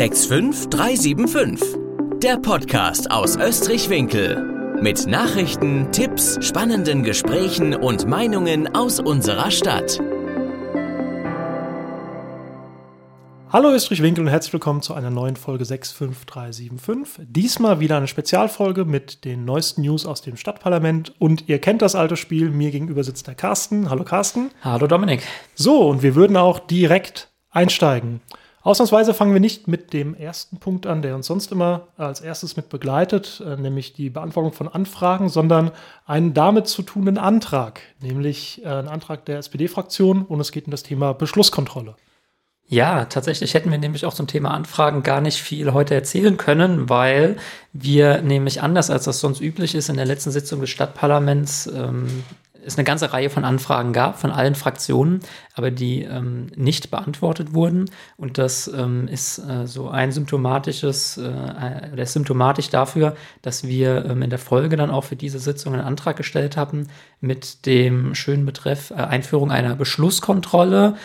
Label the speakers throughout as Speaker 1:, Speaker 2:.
Speaker 1: 65375. Der Podcast aus Österreich-Winkel. Mit Nachrichten, Tipps, spannenden Gesprächen und Meinungen aus unserer Stadt.
Speaker 2: Hallo Österreich-Winkel und herzlich willkommen zu einer neuen Folge 65375. Diesmal wieder eine Spezialfolge mit den neuesten News aus dem Stadtparlament. Und ihr kennt das alte Spiel. Mir gegenüber sitzt der Carsten. Hallo Carsten.
Speaker 3: Hallo Dominik.
Speaker 2: So, und wir würden auch direkt einsteigen. Ausnahmsweise fangen wir nicht mit dem ersten Punkt an, der uns sonst immer als erstes mit begleitet, äh, nämlich die Beantwortung von Anfragen, sondern einen damit zu tunenden Antrag, nämlich äh, einen Antrag der SPD-Fraktion und es geht um das Thema Beschlusskontrolle.
Speaker 3: Ja, tatsächlich hätten wir nämlich auch zum Thema Anfragen gar nicht viel heute erzählen können, weil wir nämlich anders als das sonst üblich ist in der letzten Sitzung des Stadtparlaments ähm, es eine ganze Reihe von Anfragen gab von allen Fraktionen, aber die ähm, nicht beantwortet wurden. Und das ähm, ist äh, so ein symptomatisches, äh, oder ist symptomatisch dafür, dass wir ähm, in der Folge dann auch für diese Sitzung einen Antrag gestellt haben mit dem schönen Betreff äh, Einführung einer Beschlusskontrolle.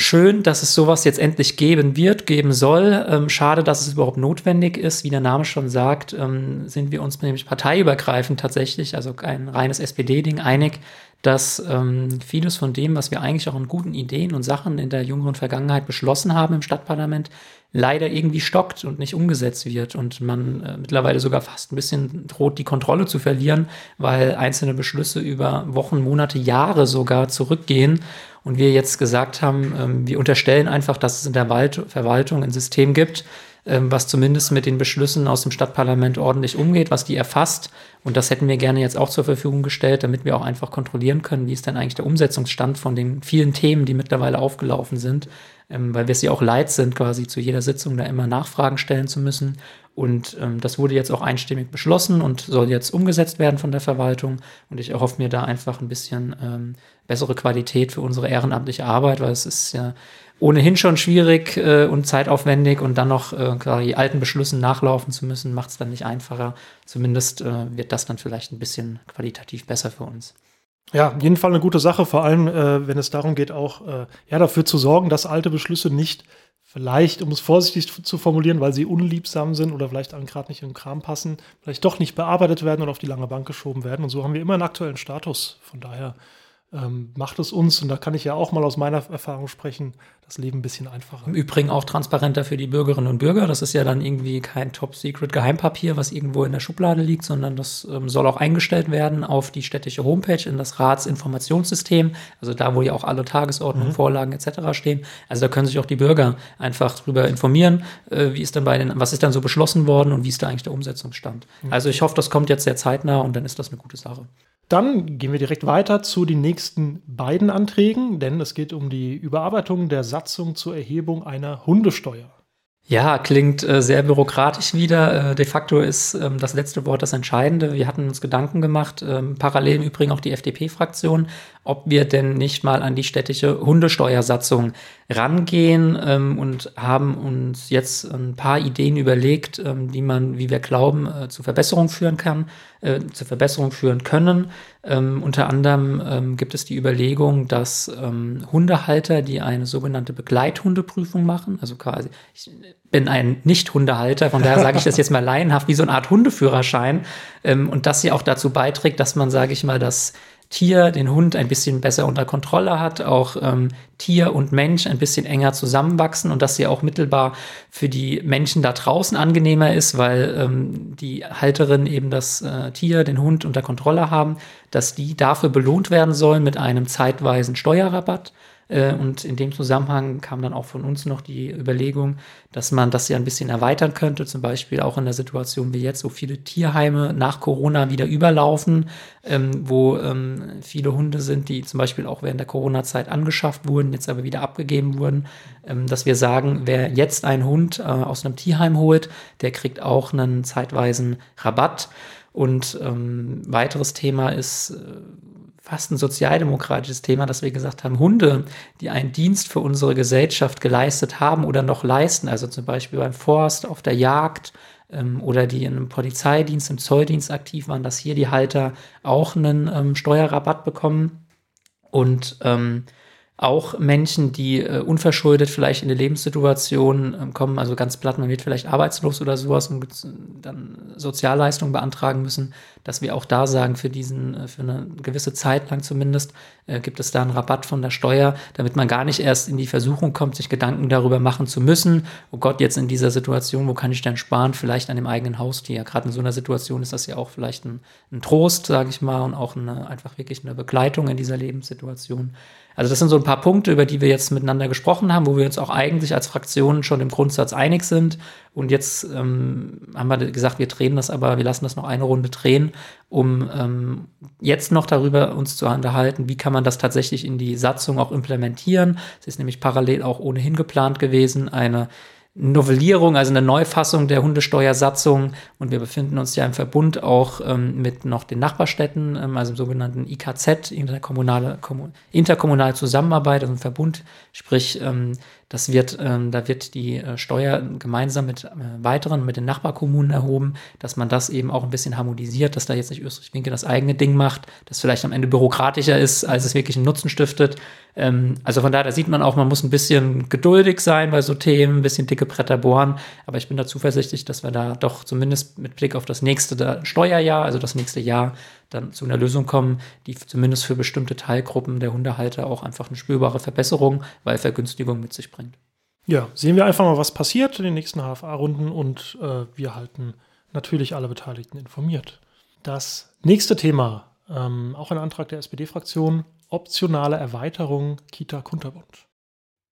Speaker 3: Schön, dass es sowas jetzt endlich geben wird, geben soll. Ähm, schade, dass es überhaupt notwendig ist. Wie der Name schon sagt, ähm, sind wir uns nämlich parteiübergreifend tatsächlich, also ein reines SPD-Ding, einig, dass ähm, vieles von dem, was wir eigentlich auch an guten Ideen und Sachen in der jüngeren Vergangenheit beschlossen haben im Stadtparlament, leider irgendwie stockt und nicht umgesetzt wird und man äh, mittlerweile sogar fast ein bisschen droht, die Kontrolle zu verlieren, weil einzelne Beschlüsse über Wochen, Monate, Jahre sogar zurückgehen und wir jetzt gesagt haben, ähm, wir unterstellen einfach, dass es in der Wald Verwaltung ein System gibt, was zumindest mit den Beschlüssen aus dem Stadtparlament ordentlich umgeht, was die erfasst. Und das hätten wir gerne jetzt auch zur Verfügung gestellt, damit wir auch einfach kontrollieren können, wie ist denn eigentlich der Umsetzungsstand von den vielen Themen, die mittlerweile aufgelaufen sind. Ähm, weil wir es ja auch leid sind, quasi zu jeder Sitzung da immer Nachfragen stellen zu müssen. Und ähm, das wurde jetzt auch einstimmig beschlossen und soll jetzt umgesetzt werden von der Verwaltung. Und ich erhoffe mir da einfach ein bisschen ähm, bessere Qualität für unsere ehrenamtliche Arbeit, weil es ist ja ohnehin schon schwierig äh, und zeitaufwendig und dann noch äh, quasi alten Beschlüssen nachlaufen zu müssen, macht es dann nicht einfacher. Zumindest äh, wird das dann vielleicht ein bisschen qualitativ besser für uns.
Speaker 2: Ja, auf jeden Fall eine gute Sache, vor allem äh, wenn es darum geht, auch äh, ja, dafür zu sorgen, dass alte Beschlüsse nicht vielleicht, um es vorsichtig zu formulieren, weil sie unliebsam sind oder vielleicht gerade nicht in den Kram passen, vielleicht doch nicht bearbeitet werden und auf die lange Bank geschoben werden. Und so haben wir immer einen aktuellen Status. Von daher ähm, macht es uns, und da kann ich ja auch mal aus meiner Erfahrung sprechen, das Leben ein bisschen einfacher.
Speaker 3: Im Übrigen auch transparenter für die Bürgerinnen und Bürger. Das ist ja dann irgendwie kein Top-Secret-Geheimpapier, was irgendwo in der Schublade liegt, sondern das ähm, soll auch eingestellt werden auf die städtische Homepage, in das Ratsinformationssystem, also da, wo ja auch alle Tagesordnungen, mhm. Vorlagen etc. stehen. Also da können sich auch die Bürger einfach drüber informieren, äh, wie ist dann bei den, was ist dann so beschlossen worden und wie ist da eigentlich der Umsetzungsstand. Mhm. Also ich hoffe, das kommt jetzt sehr zeitnah und dann ist das eine gute Sache.
Speaker 2: Dann gehen wir direkt weiter zu den nächsten beiden Anträgen, denn es geht um die Überarbeitung der Satzung zur Erhebung einer Hundesteuer.
Speaker 3: Ja, klingt äh, sehr bürokratisch wieder. Äh, de facto ist ähm, das letzte Wort das Entscheidende. Wir hatten uns Gedanken gemacht, ähm, parallel im Übrigen auch die FDP-Fraktion, ob wir denn nicht mal an die städtische Hundesteuersatzung rangehen ähm, und haben uns jetzt ein paar Ideen überlegt, ähm, die man, wie wir glauben, äh, zu Verbesserung führen kann, äh, zur Verbesserung führen können. Ähm, unter anderem ähm, gibt es die Überlegung, dass ähm, Hundehalter, die eine sogenannte Begleithundeprüfung machen, also quasi, ich bin ein Nicht-Hundehalter, von daher sage ich das jetzt mal laienhaft, wie so eine Art Hundeführerschein, ähm, und dass sie auch dazu beiträgt, dass man, sage ich mal, das Tier, den Hund ein bisschen besser unter Kontrolle hat, auch ähm, Tier und Mensch ein bisschen enger zusammenwachsen und dass sie auch mittelbar für die Menschen da draußen angenehmer ist, weil ähm, die Halterin eben das äh, Tier, den Hund unter Kontrolle haben, dass die dafür belohnt werden sollen mit einem zeitweisen Steuerrabatt. Äh, und in dem Zusammenhang kam dann auch von uns noch die Überlegung, dass man das ja ein bisschen erweitern könnte, zum Beispiel auch in der Situation wie jetzt, wo viele Tierheime nach Corona wieder überlaufen, ähm, wo ähm, viele Hunde sind, die zum Beispiel auch während der Corona-Zeit angeschafft wurden, jetzt aber wieder abgegeben wurden, ähm, dass wir sagen, wer jetzt einen Hund äh, aus einem Tierheim holt, der kriegt auch einen zeitweisen Rabatt. Und ähm, weiteres Thema ist, äh, fast ein sozialdemokratisches Thema, dass wir gesagt haben, Hunde, die einen Dienst für unsere Gesellschaft geleistet haben oder noch leisten, also zum Beispiel beim Forst, auf der Jagd ähm, oder die einem Polizeidienst, im Zolldienst aktiv waren, dass hier die Halter auch einen ähm, Steuerrabatt bekommen. Und ähm, auch Menschen, die äh, unverschuldet vielleicht in eine Lebenssituation äh, kommen, also ganz platt, man wird vielleicht arbeitslos oder sowas und dann Sozialleistungen beantragen müssen, dass wir auch da sagen, für diesen, äh, für eine gewisse Zeit lang zumindest, äh, gibt es da einen Rabatt von der Steuer, damit man gar nicht erst in die Versuchung kommt, sich Gedanken darüber machen zu müssen, oh Gott, jetzt in dieser Situation, wo kann ich denn sparen? Vielleicht an dem eigenen Haustier. Gerade in so einer Situation ist das ja auch vielleicht ein, ein Trost, sage ich mal, und auch eine, einfach wirklich eine Begleitung in dieser Lebenssituation. Also das sind so ein paar Punkte, über die wir jetzt miteinander gesprochen haben, wo wir uns auch eigentlich als Fraktion schon im Grundsatz einig sind. Und jetzt ähm, haben wir gesagt, wir drehen das aber, wir lassen das noch eine Runde drehen, um ähm, jetzt noch darüber uns zu unterhalten, wie kann man das tatsächlich in die Satzung auch implementieren. Es ist nämlich parallel auch ohnehin geplant gewesen, eine Novellierung, also eine Neufassung der Hundesteuersatzung. Und wir befinden uns ja im Verbund auch ähm, mit noch den Nachbarstädten, ähm, also im sogenannten IKZ, interkommunale, interkommunale Zusammenarbeit, also ein Verbund, sprich ähm, das wird, ähm, da wird die äh, Steuer gemeinsam mit äh, weiteren, mit den Nachbarkommunen erhoben, dass man das eben auch ein bisschen harmonisiert, dass da jetzt nicht Österreich-Winkel das eigene Ding macht, das vielleicht am Ende bürokratischer ist, als es wirklich einen Nutzen stiftet. Ähm, also von daher, da sieht man auch, man muss ein bisschen geduldig sein bei so Themen, ein bisschen dicke Bretter bohren. Aber ich bin da zuversichtlich, dass wir da doch zumindest mit Blick auf das nächste Steuerjahr, also das nächste Jahr, dann zu einer Lösung kommen, die zumindest für bestimmte Teilgruppen der Hundehalter auch einfach eine spürbare Verbesserung, weil Vergünstigung mit sich bringt.
Speaker 2: Ja, sehen wir einfach mal, was passiert in den nächsten HFA-Runden und äh, wir halten natürlich alle Beteiligten informiert. Das nächste Thema, ähm, auch ein Antrag der SPD-Fraktion, optionale Erweiterung Kita-Kunterbund.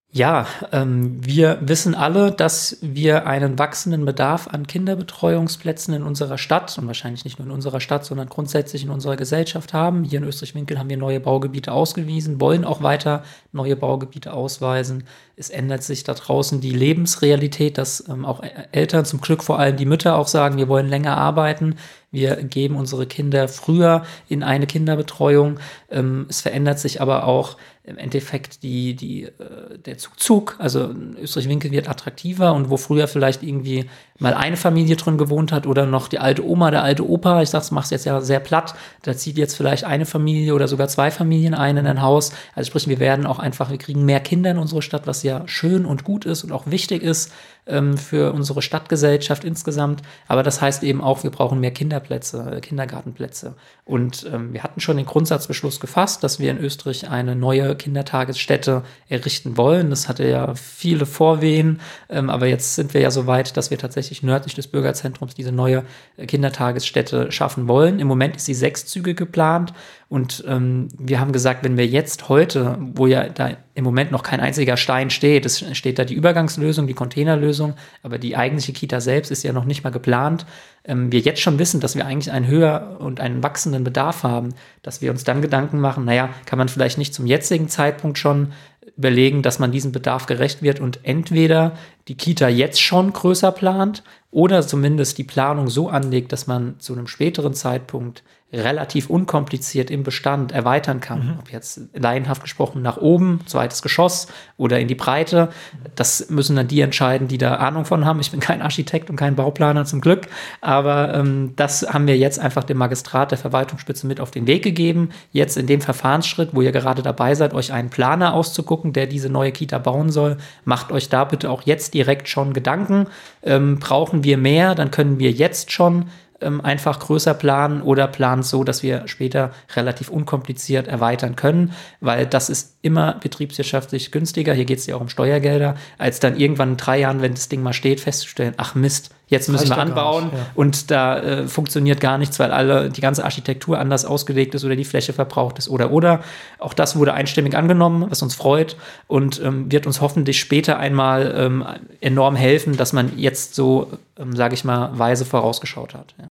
Speaker 3: Ja, ähm, wir wissen alle, dass wir einen wachsenden Bedarf an Kinderbetreuungsplätzen in unserer Stadt und wahrscheinlich nicht nur in unserer Stadt, sondern grundsätzlich in unserer Gesellschaft haben. Hier in Österreich-Winkel haben wir neue Baugebiete ausgewiesen, wollen auch weiter neue Baugebiete ausweisen. Es ändert sich da draußen die Lebensrealität, dass ähm, auch Eltern, zum Glück vor allem die Mütter auch sagen, wir wollen länger arbeiten. Wir geben unsere Kinder früher in eine Kinderbetreuung. Ähm, es verändert sich aber auch im Endeffekt die, die, äh, der Zug, also Österreich-Winkel wird attraktiver und wo früher vielleicht irgendwie mal eine Familie drin gewohnt hat oder noch die alte Oma, der alte Opa, ich sag's, mach's jetzt ja sehr platt, da zieht jetzt vielleicht eine Familie oder sogar zwei Familien ein in ein Haus. Also sprich, wir werden auch einfach, wir kriegen mehr Kinder in unsere Stadt, was ja schön und gut ist und auch wichtig ist ähm, für unsere Stadtgesellschaft insgesamt. Aber das heißt eben auch, wir brauchen mehr Kinderplätze, äh, Kindergartenplätze. Und ähm, wir hatten schon den Grundsatzbeschluss gefasst, dass wir in Österreich eine neue Kindertagesstätte errichten wollen. Das hatte ja viele Vorwehen, ähm, aber jetzt sind wir ja so weit, dass wir tatsächlich nördlich des Bürgerzentrums diese neue äh, Kindertagesstätte schaffen wollen. Im Moment ist sie sechs Züge geplant. Und ähm, wir haben gesagt, wenn wir jetzt heute, wo ja da im Moment noch kein einziger Stein steht, es steht da die Übergangslösung, die Containerlösung, aber die eigentliche Kita selbst ist ja noch nicht mal geplant, ähm, wir jetzt schon wissen, dass wir eigentlich einen höher und einen wachsenden Bedarf haben, dass wir uns dann Gedanken machen, naja, kann man vielleicht nicht zum jetzigen Zeitpunkt schon überlegen, dass man diesem Bedarf gerecht wird und entweder die Kita jetzt schon größer plant oder zumindest die Planung so anlegt, dass man zu einem späteren Zeitpunkt relativ unkompliziert im Bestand erweitern kann. Mhm. Ob jetzt laienhaft gesprochen nach oben, zweites Geschoss oder in die Breite. Das müssen dann die entscheiden, die da Ahnung von haben. Ich bin kein Architekt und kein Bauplaner zum Glück. Aber ähm, das haben wir jetzt einfach dem Magistrat der Verwaltungsspitze mit auf den Weg gegeben. Jetzt in dem Verfahrensschritt, wo ihr gerade dabei seid, euch einen Planer auszugucken, der diese neue Kita bauen soll, macht euch da bitte auch jetzt direkt schon Gedanken. Ähm, brauchen wir mehr, dann können wir jetzt schon ähm, einfach größer planen oder planen so, dass wir später relativ unkompliziert erweitern können, weil das ist immer betriebswirtschaftlich günstiger, hier geht es ja auch um Steuergelder, als dann irgendwann in drei Jahren, wenn das Ding mal steht, festzustellen, ach Mist, jetzt müssen wir anbauen ja. und da äh, funktioniert gar nichts, weil alle die ganze Architektur anders ausgelegt ist oder die Fläche verbraucht ist oder oder. Auch das wurde einstimmig angenommen, was uns freut und ähm, wird uns hoffentlich später einmal ähm, enorm helfen, dass man jetzt so, ähm, sage ich mal, weise vorausgeschaut hat. Ja.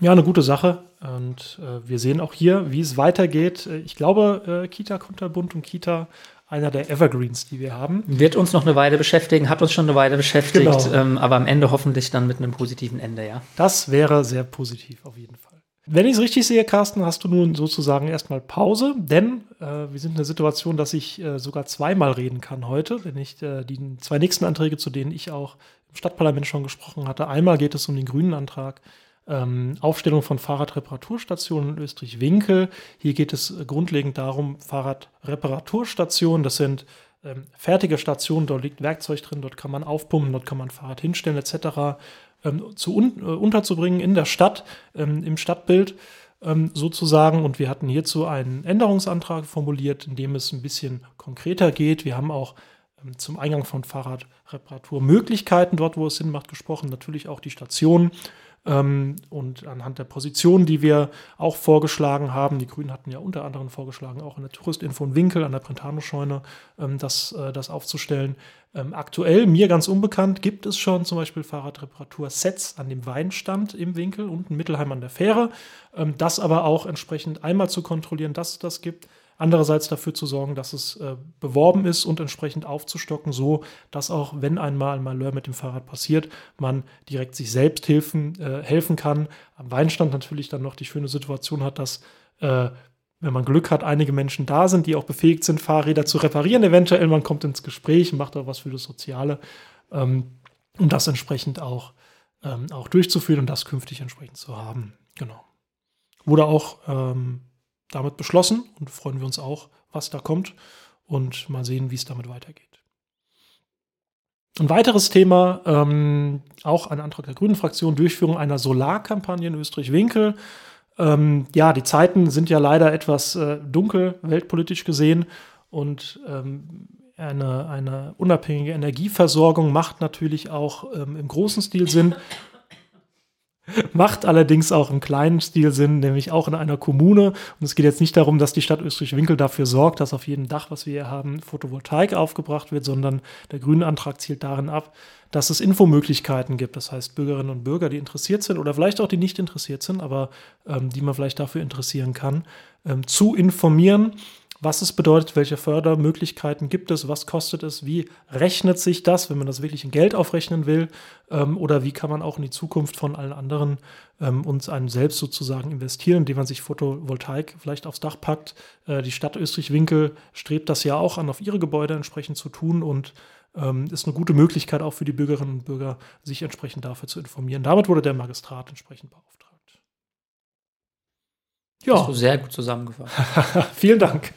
Speaker 2: Ja, eine gute Sache. Und äh, wir sehen auch hier, wie es weitergeht. Ich glaube, äh, Kita Kunterbund und Kita einer der Evergreens, die wir haben.
Speaker 3: Wird uns noch eine Weile beschäftigen, hat uns schon eine Weile beschäftigt, genau. ähm, aber am Ende hoffentlich dann mit einem positiven Ende, ja.
Speaker 2: Das wäre sehr positiv auf jeden Fall. Wenn ich es richtig sehe, Carsten, hast du nun sozusagen erstmal Pause, denn äh, wir sind in der Situation, dass ich äh, sogar zweimal reden kann heute, wenn ich äh, die zwei nächsten Anträge, zu denen ich auch im Stadtparlament schon gesprochen hatte. Einmal geht es um den grünen Antrag ähm, Aufstellung von Fahrradreparaturstationen in Österreich-Winkel. Hier geht es grundlegend darum, Fahrradreparaturstationen, das sind ähm, fertige Stationen, dort liegt Werkzeug drin, dort kann man aufpumpen, dort kann man Fahrrad hinstellen etc. Ähm, zu un äh, unterzubringen in der Stadt, ähm, im Stadtbild ähm, sozusagen. Und wir hatten hierzu einen Änderungsantrag formuliert, in dem es ein bisschen konkreter geht. Wir haben auch ähm, zum Eingang von Fahrradreparaturmöglichkeiten dort, wo es Sinn macht, gesprochen. Natürlich auch die Stationen und anhand der Positionen, die wir auch vorgeschlagen haben. Die Grünen hatten ja unter anderem vorgeschlagen, auch in der Touristinfo in Winkel an der Brentano-Scheune ähm, das, äh, das aufzustellen. Ähm, aktuell, mir ganz unbekannt, gibt es schon zum Beispiel Fahrradreparatur-Sets an dem Weinstand im Winkel und in Mittelheim an der Fähre. Ähm, das aber auch entsprechend einmal zu kontrollieren, dass es das gibt Andererseits dafür zu sorgen, dass es äh, beworben ist und entsprechend aufzustocken, so dass auch, wenn einmal ein Malheur mit dem Fahrrad passiert, man direkt sich selbst helfen, äh, helfen kann. Am Weinstand natürlich dann noch die schöne Situation hat, dass äh, wenn man Glück hat, einige Menschen da sind, die auch befähigt sind, Fahrräder zu reparieren. Eventuell, man kommt ins Gespräch, macht auch was für das Soziale, ähm, um das entsprechend auch, ähm, auch durchzuführen und das künftig entsprechend zu haben. Genau. Wurde auch ähm, damit beschlossen und freuen wir uns auch, was da kommt und mal sehen, wie es damit weitergeht. Ein weiteres Thema, ähm, auch ein Antrag der Grünen Fraktion, Durchführung einer Solarkampagne in Österreich-Winkel. Ähm, ja, die Zeiten sind ja leider etwas äh, dunkel, weltpolitisch gesehen. Und ähm, eine, eine unabhängige Energieversorgung macht natürlich auch ähm, im großen Stil Sinn. Macht allerdings auch im kleinen Stil Sinn, nämlich auch in einer Kommune. Und es geht jetzt nicht darum, dass die Stadt Österreich-Winkel dafür sorgt, dass auf jedem Dach, was wir hier haben, Photovoltaik aufgebracht wird, sondern der grüne Antrag zielt darin ab, dass es Infomöglichkeiten gibt. Das heißt, Bürgerinnen und Bürger, die interessiert sind oder vielleicht auch die nicht interessiert sind, aber ähm, die man vielleicht dafür interessieren kann, ähm, zu informieren was es bedeutet, welche Fördermöglichkeiten gibt es, was kostet es, wie rechnet sich das, wenn man das wirklich in Geld aufrechnen will, ähm, oder wie kann man auch in die Zukunft von allen anderen ähm, uns einem selbst sozusagen investieren, indem man sich Photovoltaik vielleicht aufs Dach packt. Äh, die Stadt Österreich-Winkel strebt das ja auch an, auf ihre Gebäude entsprechend zu tun und ähm, ist eine gute Möglichkeit auch für die Bürgerinnen und Bürger, sich entsprechend dafür zu informieren. Damit wurde der Magistrat entsprechend beauftragt.
Speaker 3: Ja. Hast du sehr gut zusammengefasst.
Speaker 2: Vielen Dank.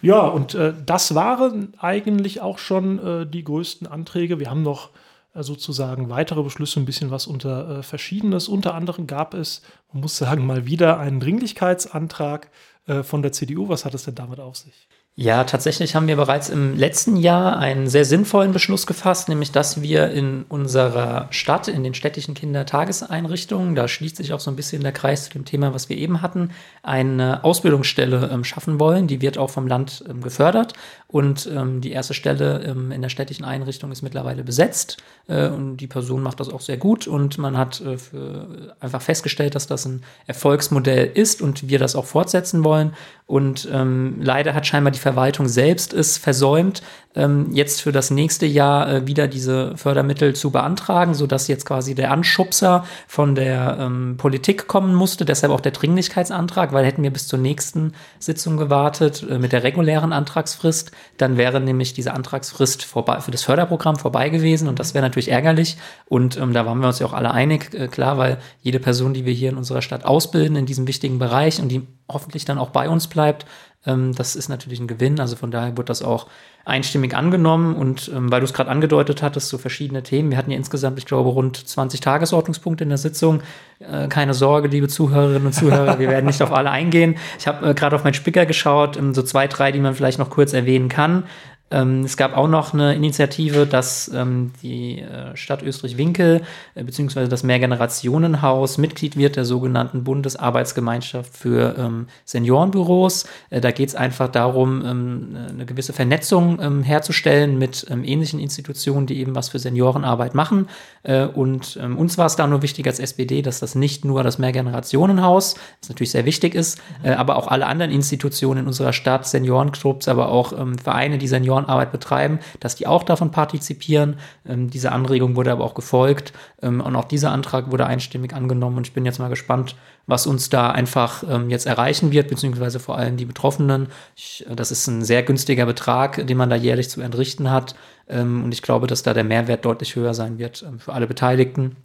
Speaker 2: Ja, und äh, das waren eigentlich auch schon äh, die größten Anträge. Wir haben noch äh, sozusagen weitere Beschlüsse, ein bisschen was unter äh, Verschiedenes. Unter anderem gab es, man muss sagen, mal wieder einen Dringlichkeitsantrag äh, von der CDU. Was hat es denn damit auf sich?
Speaker 3: Ja, tatsächlich haben wir bereits im letzten Jahr einen sehr sinnvollen Beschluss gefasst, nämlich dass wir in unserer Stadt, in den städtischen Kindertageseinrichtungen, da schließt sich auch so ein bisschen der Kreis zu dem Thema, was wir eben hatten, eine Ausbildungsstelle ähm, schaffen wollen. Die wird auch vom Land ähm, gefördert und ähm, die erste Stelle ähm, in der städtischen Einrichtung ist mittlerweile besetzt äh, und die Person macht das auch sehr gut und man hat äh, für, einfach festgestellt, dass das ein Erfolgsmodell ist und wir das auch fortsetzen wollen. Und ähm, leider hat scheinbar die Verwaltung selbst es versäumt, ähm, jetzt für das nächste Jahr äh, wieder diese Fördermittel zu beantragen, sodass jetzt quasi der Anschubser von der ähm, Politik kommen musste. Deshalb auch der Dringlichkeitsantrag, weil hätten wir bis zur nächsten Sitzung gewartet äh, mit der regulären Antragsfrist, dann wäre nämlich diese Antragsfrist vorbei, für das Förderprogramm vorbei gewesen und das wäre natürlich ärgerlich. Und ähm, da waren wir uns ja auch alle einig, äh, klar, weil jede Person, die wir hier in unserer Stadt ausbilden in diesem wichtigen Bereich und die hoffentlich dann auch bei uns bleibt, das ist natürlich ein Gewinn. Also von daher wird das auch einstimmig angenommen. Und ähm, weil du es gerade angedeutet hattest, so verschiedene Themen. Wir hatten ja insgesamt, ich glaube, rund 20 Tagesordnungspunkte in der Sitzung. Äh, keine Sorge, liebe Zuhörerinnen und Zuhörer, wir werden nicht auf alle eingehen. Ich habe äh, gerade auf meinen Spicker geschaut, ähm, so zwei, drei, die man vielleicht noch kurz erwähnen kann. Ähm, es gab auch noch eine Initiative, dass ähm, die äh, Stadt Österreich-Winkel äh, bzw. das Mehrgenerationenhaus Mitglied wird der sogenannten Bundesarbeitsgemeinschaft für ähm, Seniorenbüros. Äh, da geht es einfach darum, ähm, eine gewisse Vernetzung ähm, herzustellen mit ähm, ähnlichen Institutionen, die eben was für Seniorenarbeit machen. Äh, und uns war es da nur wichtig als SPD, dass das nicht nur das Mehrgenerationenhaus, das natürlich sehr wichtig ist, äh, aber auch alle anderen Institutionen in unserer Stadt, Seniorenclubs, aber auch Vereine, die Senioren Seniorenarbeit betreiben, dass die auch davon partizipieren. Ähm, diese Anregung wurde aber auch gefolgt ähm, und auch dieser Antrag wurde einstimmig angenommen und ich bin jetzt mal gespannt, was uns da einfach ähm, jetzt erreichen wird, beziehungsweise vor allem die Betroffenen. Ich, äh, das ist ein sehr günstiger Betrag, den man da jährlich zu entrichten hat ähm, und ich glaube, dass da der Mehrwert deutlich höher sein wird ähm, für alle Beteiligten.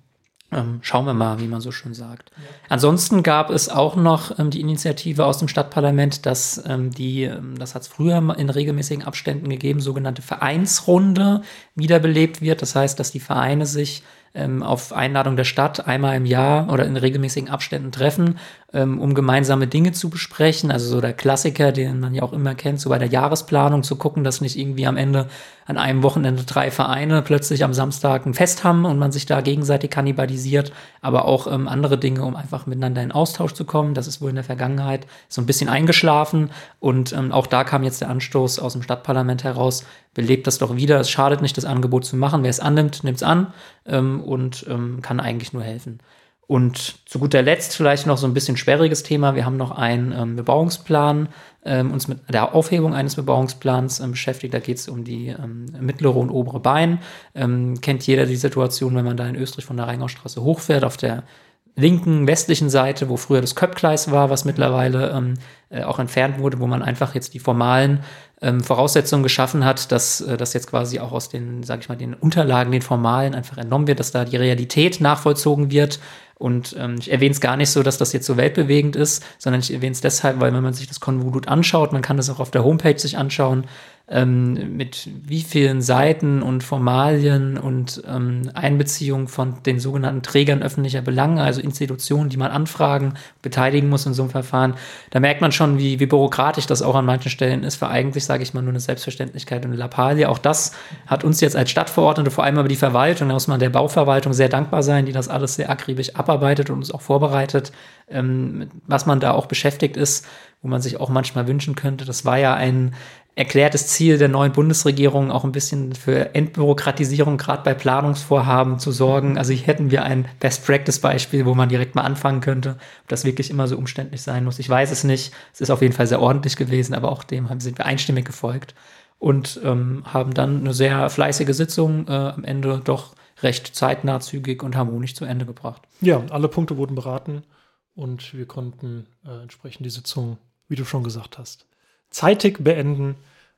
Speaker 3: Ähm, schauen wir mal, wie man so schön sagt. Ja. Ansonsten gab es auch noch ähm, die Initiative aus dem Stadtparlament, dass ähm, die, ähm, das hat es früher in regelmäßigen Abständen gegeben, sogenannte Vereinsrunde wiederbelebt wird. Das heißt, dass die Vereine sich ähm, auf Einladung der Stadt einmal im Jahr oder in regelmäßigen Abständen treffen, ähm, um gemeinsame Dinge zu besprechen. Also so der Klassiker, den man ja auch immer kennt, so bei der Jahresplanung zu gucken, dass nicht irgendwie am Ende an einem Wochenende drei Vereine plötzlich am Samstag ein Fest haben und man sich da gegenseitig kannibalisiert, aber auch ähm, andere Dinge, um einfach miteinander in Austausch zu kommen. Das ist wohl in der Vergangenheit so ein bisschen eingeschlafen und ähm, auch da kam jetzt der Anstoß aus dem Stadtparlament heraus, belebt das doch wieder. Es schadet nicht, das Angebot zu machen. Wer es annimmt, nimmt es an ähm, und ähm, kann eigentlich nur helfen. Und zu guter Letzt vielleicht noch so ein bisschen sperriges Thema. Wir haben noch einen ähm, Bebauungsplan, ähm, uns mit der Aufhebung eines Bebauungsplans ähm, beschäftigt. Da geht es um die ähm, mittlere und obere Bein. Ähm, kennt jeder die Situation, wenn man da in Österreich von der Rheingaustraße hochfährt, auf der linken westlichen Seite, wo früher das Köppgleis war, was mittlerweile ähm, äh, auch entfernt wurde, wo man einfach jetzt die formalen Voraussetzungen geschaffen hat, dass äh, das jetzt quasi auch aus den, sage ich mal, den Unterlagen, den formalen einfach entnommen wird, dass da die Realität nachvollzogen wird und ähm, ich erwähne es gar nicht so, dass das jetzt so weltbewegend ist, sondern ich erwähne es deshalb, weil wenn man sich das Konvolut anschaut, man kann das auch auf der Homepage sich anschauen, ähm, mit wie vielen Seiten und Formalien und ähm, Einbeziehung von den sogenannten Trägern öffentlicher Belange, also Institutionen, die man anfragen, beteiligen muss in so einem Verfahren. Da merkt man schon, wie, wie bürokratisch das auch an manchen Stellen ist, für eigentlich, sage ich mal, nur eine Selbstverständlichkeit und eine Lappalie. Auch das hat uns jetzt als Stadtverordnete, vor allem aber die Verwaltung, da muss man der Bauverwaltung sehr dankbar sein, die das alles sehr akribisch abarbeitet und uns auch vorbereitet, ähm, was man da auch beschäftigt ist, wo man sich auch manchmal wünschen könnte. Das war ja ein erklärtes Ziel der neuen Bundesregierung, auch ein bisschen für Entbürokratisierung, gerade bei Planungsvorhaben zu sorgen. Also hier hätten wir ein Best-Practice-Beispiel, wo man direkt mal anfangen könnte, ob das wirklich immer so umständlich sein muss. Ich weiß es nicht. Es ist auf jeden Fall sehr ordentlich gewesen, aber auch dem sind wir einstimmig gefolgt und ähm, haben dann eine sehr fleißige Sitzung äh, am Ende doch recht zeitnah, zügig und harmonisch zu Ende gebracht.
Speaker 2: Ja, alle Punkte wurden beraten und wir konnten äh, entsprechend die Sitzung, wie du schon gesagt hast, zeitig beenden.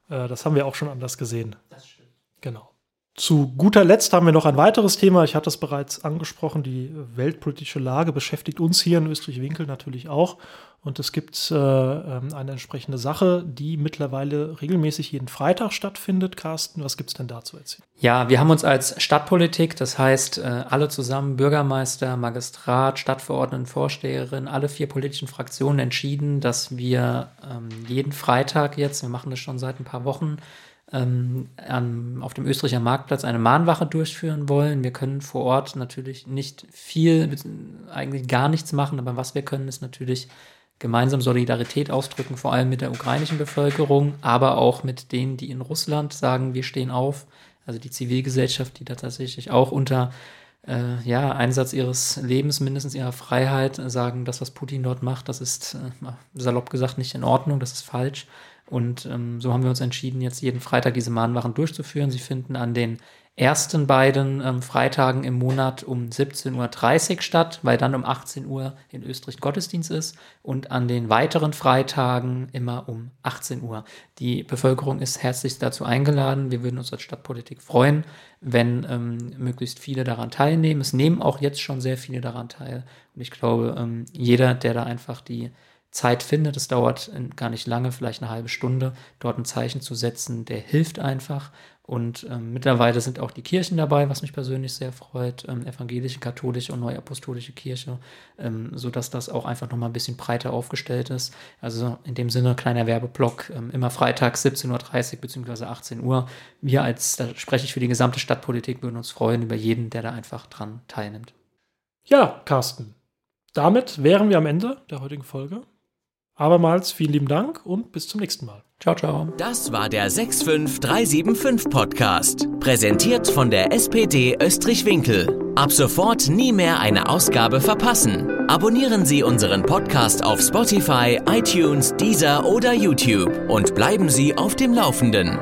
Speaker 2: Äh, das haben wir auch schon anders gesehen. Das stimmt. Genau. Zu guter Letzt haben wir noch ein weiteres Thema. Ich hatte es bereits angesprochen. Die weltpolitische Lage beschäftigt uns hier in Österreich-Winkel natürlich auch. Und es gibt äh, ähm, eine entsprechende Sache, die mittlerweile regelmäßig jeden Freitag stattfindet. Carsten, was gibt es denn da zu erzählen?
Speaker 3: Ja, wir haben uns als Stadtpolitik, das heißt äh, alle zusammen, Bürgermeister, Magistrat, Stadtverordneten, Vorsteherin, alle vier politischen Fraktionen entschieden, dass wir ähm, jeden Freitag jetzt, wir machen das schon seit ein paar Wochen, ähm, an, auf dem Österreicher Marktplatz eine Mahnwache durchführen wollen. Wir können vor Ort natürlich nicht viel, eigentlich gar nichts machen, aber was wir können, ist natürlich gemeinsam Solidarität ausdrücken, vor allem mit der ukrainischen Bevölkerung, aber auch mit denen, die in Russland sagen, wir stehen auf. Also die Zivilgesellschaft, die da tatsächlich auch unter äh, ja, Einsatz ihres Lebens, mindestens ihrer Freiheit, sagen, das, was Putin dort macht, das ist äh, salopp gesagt nicht in Ordnung, das ist falsch. Und ähm, so haben wir uns entschieden, jetzt jeden Freitag diese Mahnwachen durchzuführen. Sie finden an den ersten beiden ähm, Freitagen im Monat um 17.30 Uhr statt, weil dann um 18 Uhr in Österreich Gottesdienst ist und an den weiteren Freitagen immer um 18 Uhr. Die Bevölkerung ist herzlich dazu eingeladen. Wir würden uns als Stadtpolitik freuen, wenn ähm, möglichst viele daran teilnehmen. Es nehmen auch jetzt schon sehr viele daran teil. Und ich glaube, ähm, jeder, der da einfach die Zeit findet, es dauert gar nicht lange, vielleicht eine halbe Stunde, dort ein Zeichen zu setzen, der hilft einfach. Und ähm, mittlerweile sind auch die Kirchen dabei, was mich persönlich sehr freut, ähm, evangelische, katholische und neuapostolische Kirche, ähm, sodass das auch einfach nochmal ein bisschen breiter aufgestellt ist. Also in dem Sinne, kleiner Werbeblock, ähm, immer freitags 17.30 Uhr bzw. 18 Uhr. Wir als, da spreche ich für die gesamte Stadtpolitik, würden uns freuen über jeden, der da einfach dran teilnimmt.
Speaker 2: Ja, Carsten, damit wären wir am Ende der heutigen Folge. Abermals vielen lieben Dank und bis zum nächsten Mal.
Speaker 3: Ciao, ciao.
Speaker 1: Das war der 65375 Podcast, präsentiert von der SPD Österreich-Winkel. Ab sofort nie mehr eine Ausgabe verpassen. Abonnieren Sie unseren Podcast auf Spotify, iTunes, Deezer oder YouTube und bleiben Sie auf dem Laufenden.